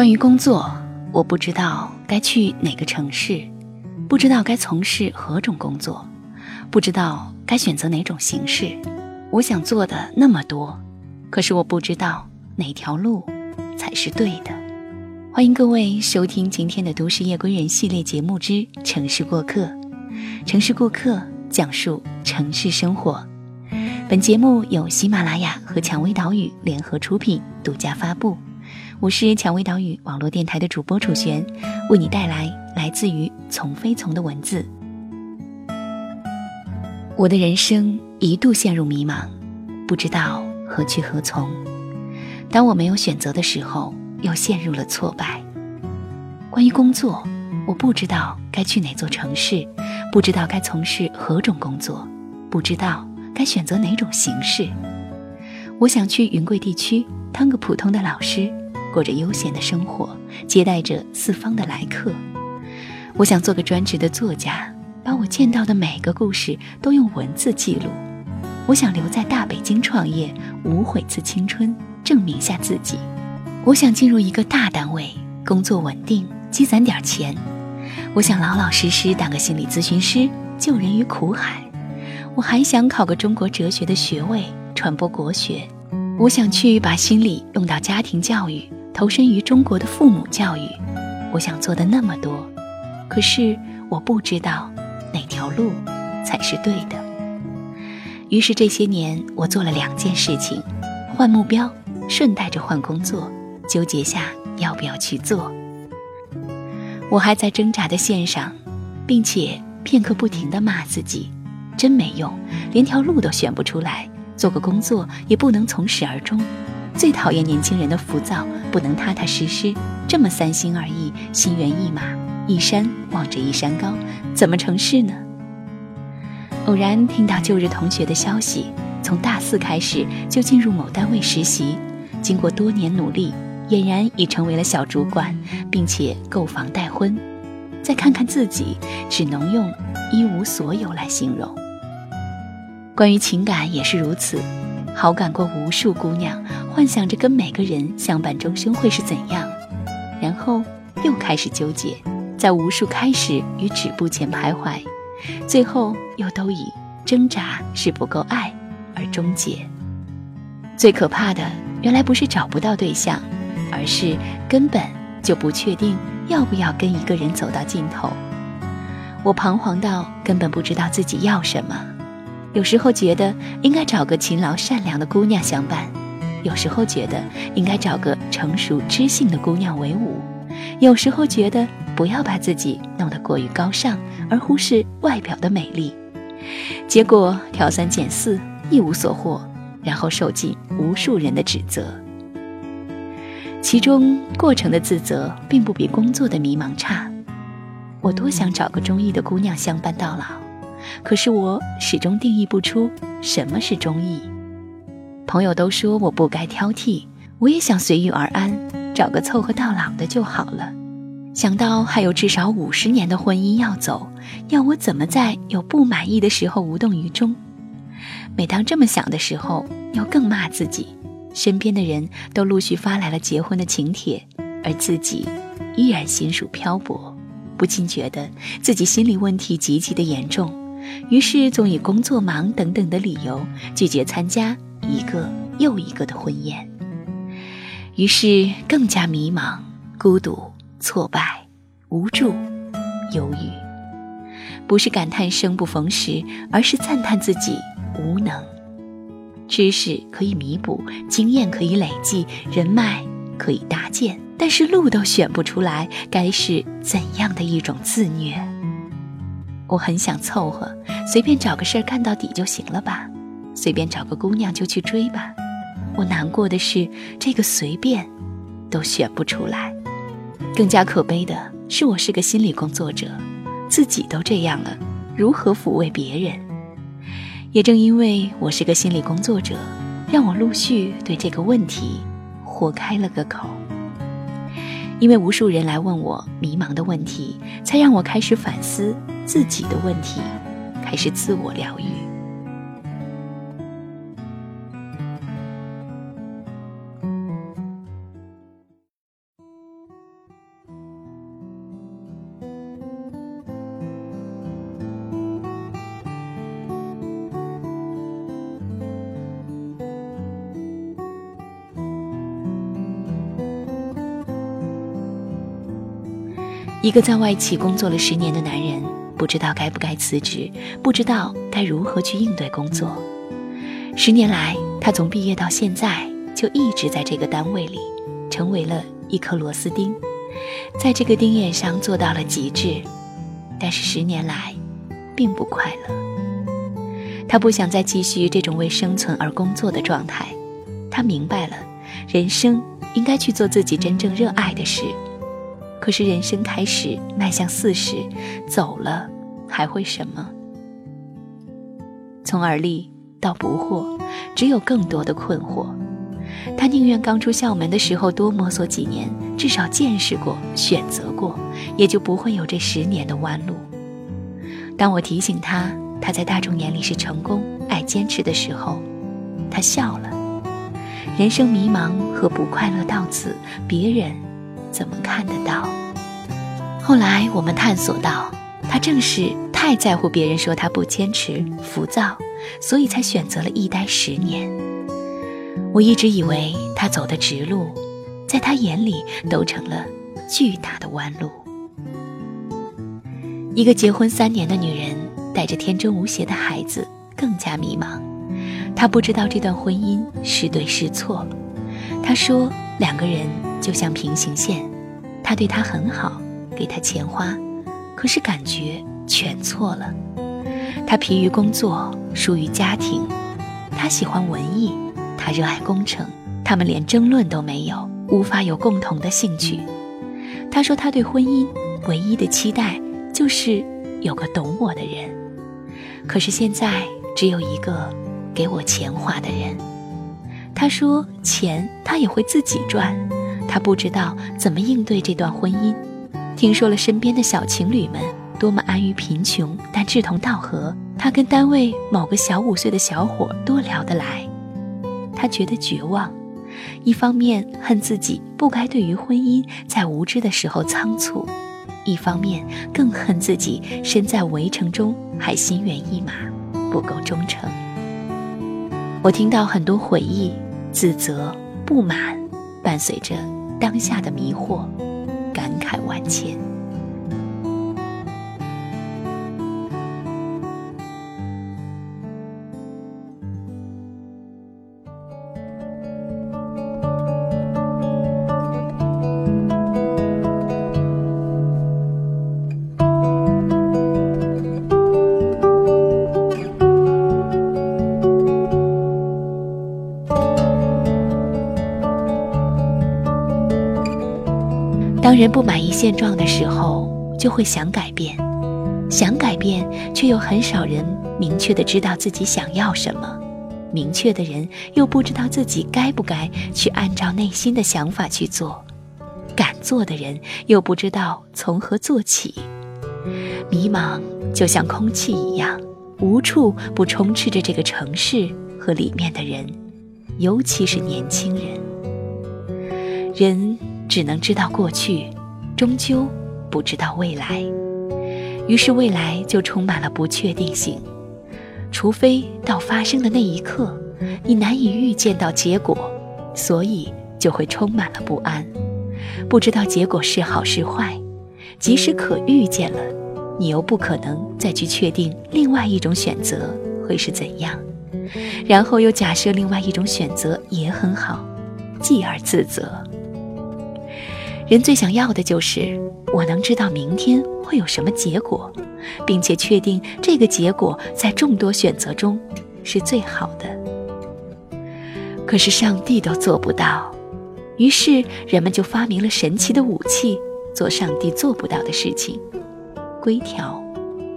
关于工作，我不知道该去哪个城市，不知道该从事何种工作，不知道该选择哪种形式。我想做的那么多，可是我不知道哪条路才是对的。欢迎各位收听今天的《都市夜归人》系列节目之《城市过客》。城市过客讲述城市生活。本节目由喜马拉雅和蔷薇岛屿联合出品，独家发布。我是蔷薇岛屿网络电台的主播楚璇，为你带来来自于从飞从的文字。我的人生一度陷入迷茫，不知道何去何从。当我没有选择的时候，又陷入了挫败。关于工作，我不知道该去哪座城市，不知道该从事何种工作，不知道该选择哪种形式。我想去云贵地区当个普通的老师，过着悠闲的生活，接待着四方的来客。我想做个专职的作家，把我见到的每个故事都用文字记录。我想留在大北京创业，无悔次青春，证明下自己。我想进入一个大单位，工作稳定，积攒点钱。我想老老实实当个心理咨询师，救人于苦海。我还想考个中国哲学的学位，传播国学。我想去把心理用到家庭教育，投身于中国的父母教育。我想做的那么多，可是我不知道哪条路才是对的。于是这些年，我做了两件事情：换目标，顺带着换工作。纠结下要不要去做，我还在挣扎的线上，并且片刻不停的骂自己，真没用，连条路都选不出来，做个工作也不能从始而终。最讨厌年轻人的浮躁，不能踏踏实实，这么三心二意，心猿意马，一山望着一山高，怎么成事呢？偶然听到旧日同学的消息，从大四开始就进入某单位实习，经过多年努力。俨然已成为了小主管，并且购房待婚。再看看自己，只能用一无所有来形容。关于情感也是如此，好感过无数姑娘，幻想着跟每个人相伴终生会是怎样，然后又开始纠结，在无数开始与止步前徘徊，最后又都以挣扎是不够爱而终结。最可怕的，原来不是找不到对象。而是根本就不确定要不要跟一个人走到尽头。我彷徨到根本不知道自己要什么。有时候觉得应该找个勤劳善良的姑娘相伴，有时候觉得应该找个成熟知性的姑娘为伍，有时候觉得不要把自己弄得过于高尚，而忽视外表的美丽。结果挑三拣四，一无所获，然后受尽无数人的指责。其中过程的自责并不比工作的迷茫差。我多想找个中意的姑娘相伴到老，可是我始终定义不出什么是中意。朋友都说我不该挑剔，我也想随遇而安，找个凑合到老的就好了。想到还有至少五十年的婚姻要走，要我怎么在有不满意的时候无动于衷？每当这么想的时候，又更骂自己。身边的人都陆续发来了结婚的请帖，而自己依然心属漂泊，不禁觉得自己心理问题极其的严重，于是总以工作忙等等的理由拒绝参加一个又一个的婚宴，于是更加迷茫、孤独、挫败、无助、忧郁，不是感叹生不逢时，而是赞叹自己无能。知识可以弥补，经验可以累积，人脉可以搭建，但是路都选不出来，该是怎样的一种自虐？我很想凑合，随便找个事儿干到底就行了吧，随便找个姑娘就去追吧。我难过的是，这个随便都选不出来。更加可悲的是，我是个心理工作者，自己都这样了，如何抚慰别人？也正因为我是个心理工作者，让我陆续对这个问题豁开了个口。因为无数人来问我迷茫的问题，才让我开始反思自己的问题，开始自我疗愈。一个在外企工作了十年的男人，不知道该不该辞职，不知道该如何去应对工作。十年来，他从毕业到现在就一直在这个单位里，成为了一颗螺丝钉，在这个钉眼上做到了极致。但是十年来，并不快乐。他不想再继续这种为生存而工作的状态。他明白了，人生应该去做自己真正热爱的事。可是人生开始迈向四十，走了还会什么？从而立到不惑，只有更多的困惑。他宁愿刚出校门的时候多摸索几年，至少见识过、选择过，也就不会有这十年的弯路。当我提醒他他在大众眼里是成功、爱坚持的时候，他笑了。人生迷茫和不快乐到此，别人。怎么看得到？后来我们探索到，他正是太在乎别人说他不坚持、浮躁，所以才选择了一待十年。我一直以为他走的直路，在他眼里都成了巨大的弯路。一个结婚三年的女人，带着天真无邪的孩子，更加迷茫。她不知道这段婚姻是对是错。她说，两个人。就像平行线，他对她很好，给他钱花，可是感觉全错了。他疲于工作，疏于家庭。他喜欢文艺，他热爱工程。他们连争论都没有，无法有共同的兴趣。他说他对婚姻唯一的期待就是有个懂我的人，可是现在只有一个给我钱花的人。他说钱他也会自己赚。他不知道怎么应对这段婚姻，听说了身边的小情侣们多么安于贫穷，但志同道合。他跟单位某个小五岁的小伙多聊得来，他觉得绝望，一方面恨自己不该对于婚姻在无知的时候仓促，一方面更恨自己身在围城中还心猿意马，不够忠诚。我听到很多悔意、自责、不满，伴随着。当下的迷惑，感慨万千。人不满意现状的时候，就会想改变，想改变，却又很少人明确的知道自己想要什么。明确的人又不知道自己该不该去按照内心的想法去做，敢做的人又不知道从何做起。迷茫就像空气一样，无处不充斥着这个城市和里面的人，尤其是年轻人。人。只能知道过去，终究不知道未来，于是未来就充满了不确定性。除非到发生的那一刻，你难以预见到结果，所以就会充满了不安，不知道结果是好是坏。即使可预见了，你又不可能再去确定另外一种选择会是怎样，然后又假设另外一种选择也很好，继而自责。人最想要的就是我能知道明天会有什么结果，并且确定这个结果在众多选择中是最好的。可是上帝都做不到，于是人们就发明了神奇的武器，做上帝做不到的事情——规条。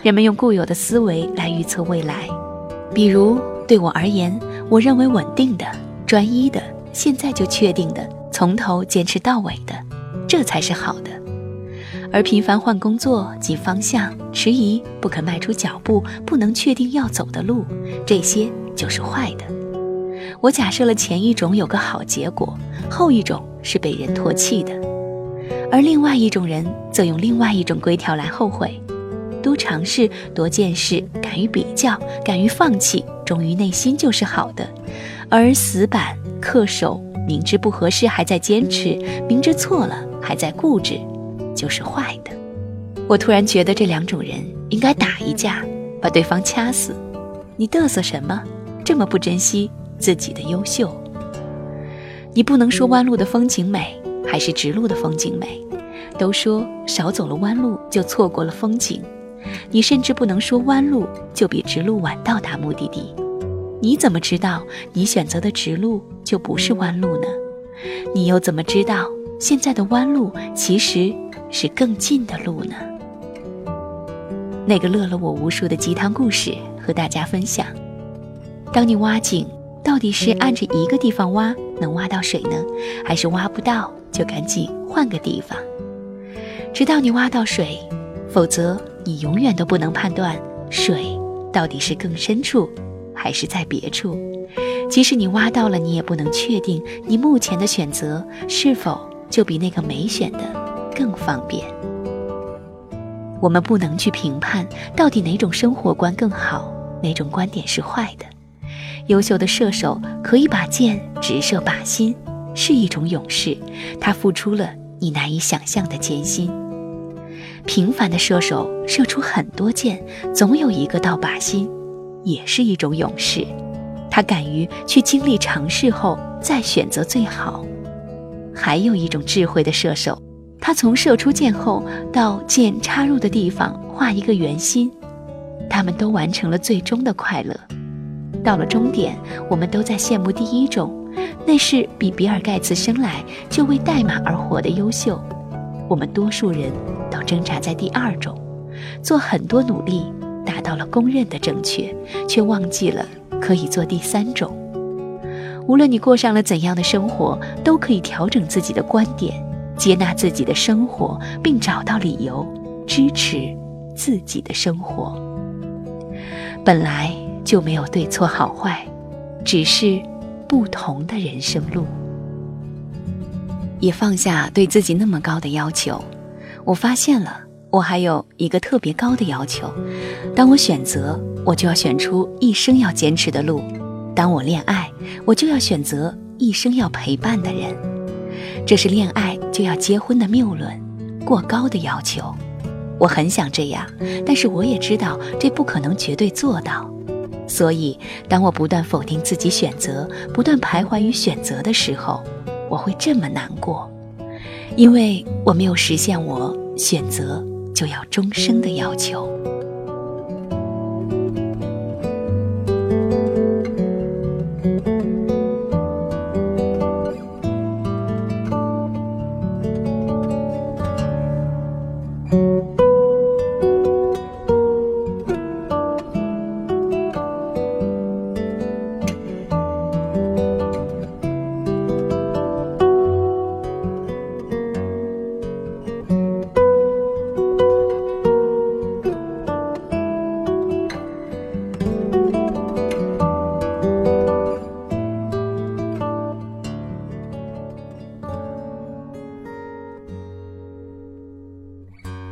人们用固有的思维来预测未来，比如对我而言，我认为稳定的、专一的、现在就确定的、从头坚持到尾的。这才是好的，而频繁换工作及方向、迟疑、不肯迈出脚步、不能确定要走的路，这些就是坏的。我假设了前一种有个好结果，后一种是被人唾弃的，而另外一种人则用另外一种规条来后悔。多尝试、多见识、敢于比较、敢于放弃，忠于内心就是好的，而死板、恪守。明知不合适还在坚持，明知错了还在固执，就是坏的。我突然觉得这两种人应该打一架，把对方掐死。你嘚瑟什么？这么不珍惜自己的优秀？你不能说弯路的风景美，还是直路的风景美？都说少走了弯路就错过了风景，你甚至不能说弯路就比直路晚到达目的地。你怎么知道你选择的直路就不是弯路呢？你又怎么知道现在的弯路其实是更近的路呢？那个乐了我无数的鸡汤故事和大家分享。当你挖井，到底是按着一个地方挖能挖到水呢，还是挖不到就赶紧换个地方，直到你挖到水？否则你永远都不能判断水到底是更深处，还是在别处。即使你挖到了，你也不能确定你目前的选择是否就比那个没选的更方便。我们不能去评判到底哪种生活观更好，哪种观点是坏的。优秀的射手可以把箭直射靶心，是一种勇士，他付出了你难以想象的艰辛。平凡的射手射出很多箭，总有一个到靶心，也是一种勇士，他敢于去经历尝试后再选择最好。还有一种智慧的射手。他从射出箭后到箭插入的地方画一个圆心，他们都完成了最终的快乐。到了终点，我们都在羡慕第一种，那是比比尔盖茨生来就为代码而活的优秀。我们多数人都挣扎在第二种，做很多努力达到了公认的正确，却忘记了可以做第三种。无论你过上了怎样的生活，都可以调整自己的观点。接纳自己的生活，并找到理由支持自己的生活。本来就没有对错好坏，只是不同的人生路。也放下对自己那么高的要求。我发现了，我还有一个特别高的要求：当我选择，我就要选出一生要坚持的路；当我恋爱，我就要选择一生要陪伴的人。这是恋爱就要结婚的谬论，过高的要求。我很想这样，但是我也知道这不可能绝对做到。所以，当我不断否定自己选择，不断徘徊于选择的时候，我会这么难过，因为我没有实现我选择就要终生的要求。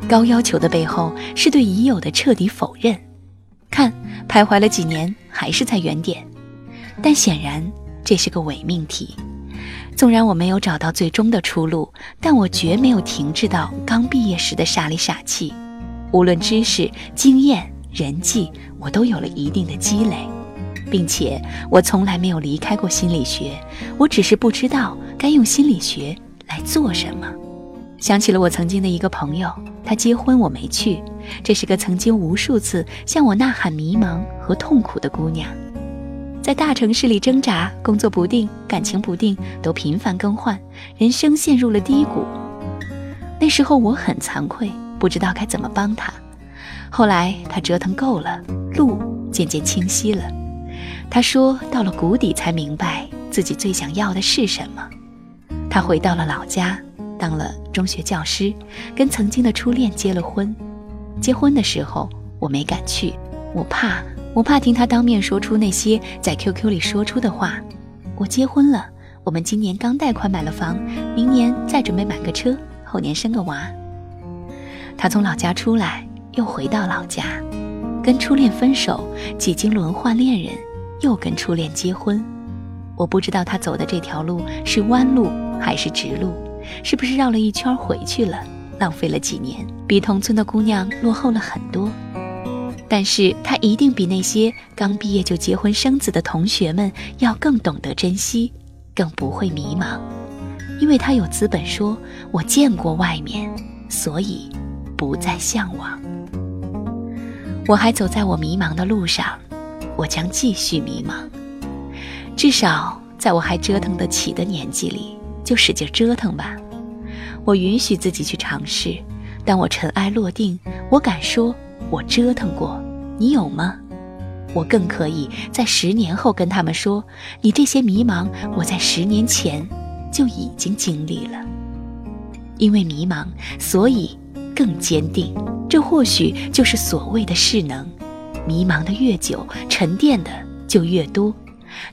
高要求的背后是对已有的彻底否认。看，徘徊了几年，还是在原点。但显然这是个伪命题。纵然我没有找到最终的出路，但我绝没有停滞到刚毕业时的傻里傻气。无论知识、经验、人际，我都有了一定的积累，并且我从来没有离开过心理学。我只是不知道该用心理学来做什么。想起了我曾经的一个朋友，他结婚我没去。这是个曾经无数次向我呐喊迷茫和痛苦的姑娘，在大城市里挣扎，工作不定，感情不定，都频繁更换，人生陷入了低谷。那时候我很惭愧，不知道该怎么帮她。后来她折腾够了，路渐渐清晰了。她说到了谷底才明白自己最想要的是什么。她回到了老家。当了中学教师，跟曾经的初恋结了婚。结婚的时候我没敢去，我怕，我怕听他当面说出那些在 QQ 里说出的话。我结婚了，我们今年刚贷款买了房，明年再准备买个车，后年生个娃。他从老家出来，又回到老家，跟初恋分手，几经轮换恋人，又跟初恋结婚。我不知道他走的这条路是弯路还是直路。是不是绕了一圈回去了？浪费了几年，比同村的姑娘落后了很多。但是他一定比那些刚毕业就结婚生子的同学们要更懂得珍惜，更不会迷茫，因为他有资本说：“我见过外面，所以不再向往。”我还走在我迷茫的路上，我将继续迷茫。至少在我还折腾得起的年纪里，就使劲折腾吧。我允许自己去尝试。当我尘埃落定，我敢说。我折腾过，你有吗？我更可以在十年后跟他们说，你这些迷茫，我在十年前就已经经历了。因为迷茫，所以更坚定。这或许就是所谓的势能。迷茫的越久，沉淀的就越多。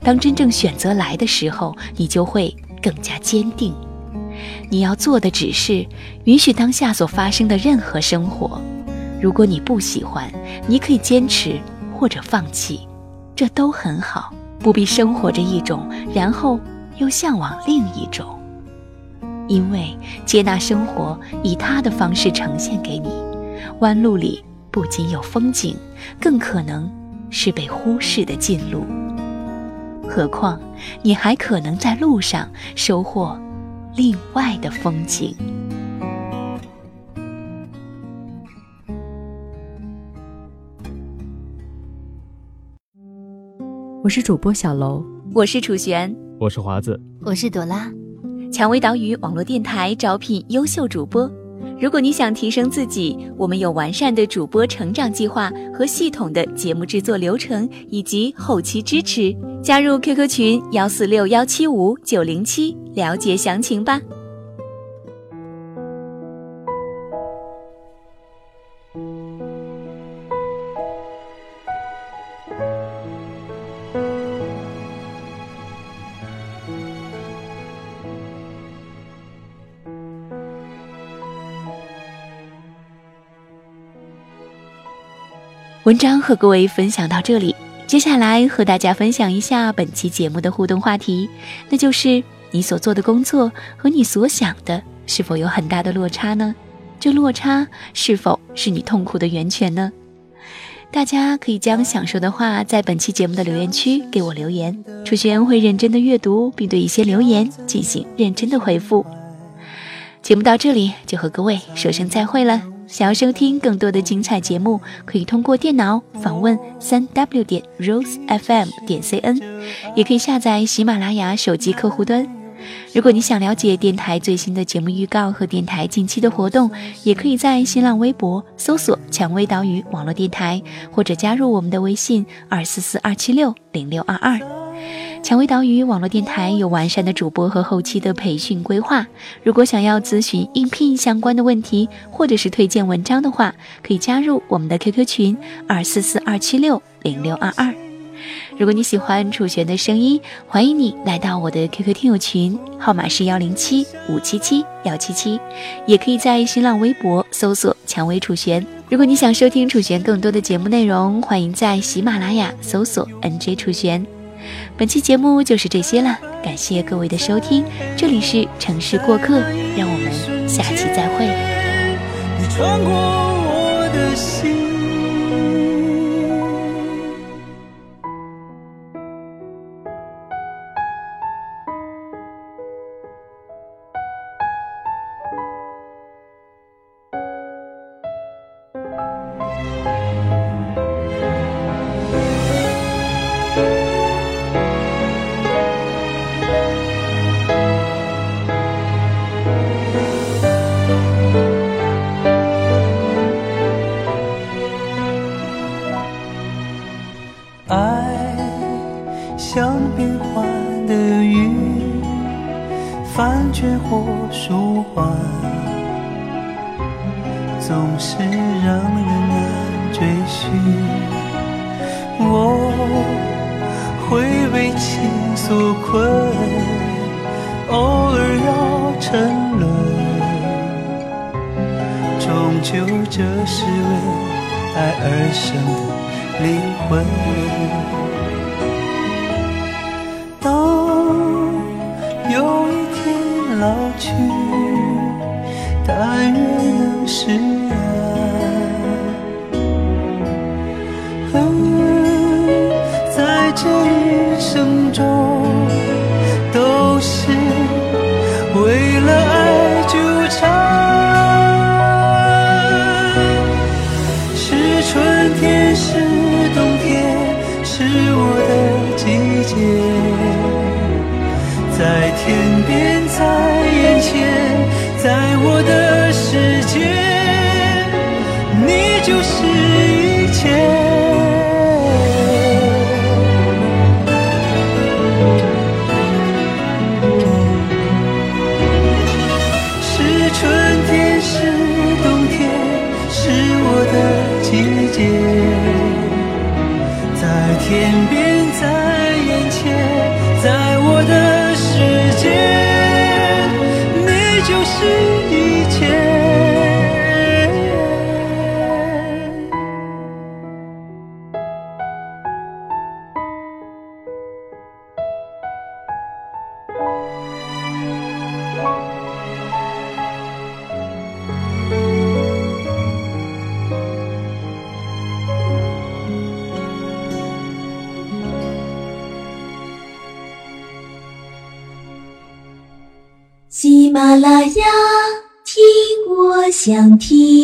当真正选择来的时候，你就会更加坚定。你要做的只是允许当下所发生的任何生活。如果你不喜欢，你可以坚持或者放弃，这都很好，不必生活着一种，然后又向往另一种。因为接纳生活以他的方式呈现给你，弯路里不仅有风景，更可能是被忽视的近路。何况你还可能在路上收获另外的风景。我是主播小楼，我是楚璇，我是华子，我是朵拉。蔷薇岛屿网络电台招聘优秀主播，如果你想提升自己，我们有完善的主播成长计划和系统的节目制作流程以及后期支持。加入 QQ 群幺四六幺七五九零七，了解详情吧。文章和各位分享到这里，接下来和大家分享一下本期节目的互动话题，那就是你所做的工作和你所想的是否有很大的落差呢？这落差是否是你痛苦的源泉呢？大家可以将想说的话在本期节目的留言区给我留言，楚轩会认真的阅读，并对一些留言进行认真的回复。节目到这里就和各位说声再会了。想要收听更多的精彩节目，可以通过电脑访问三 w 点 rosefm 点 cn，也可以下载喜马拉雅手机客户端。如果你想了解电台最新的节目预告和电台近期的活动，也可以在新浪微博搜索“蔷薇岛屿网络电台”，或者加入我们的微信二四四二七六零六二二。蔷薇岛屿网络电台有完善的主播和后期的培训规划。如果想要咨询应聘相关的问题，或者是推荐文章的话，可以加入我们的 QQ 群二四四二七六零六二二。如果你喜欢楚璇的声音，欢迎你来到我的 QQ 听友群，号码是幺零七五七七幺七七，也可以在新浪微博搜索“蔷薇楚璇”。如果你想收听楚璇更多的节目内容，欢迎在喜马拉雅搜索 “NJ 楚璇”。本期节目就是这些了，感谢各位的收听，这里是城市过客，让我们下期再会。你穿过我的心。总是让人难追寻。我会被情所困，偶尔要沉沦，终究这是为爱而生的灵魂。当有一天老去但愿是在想听。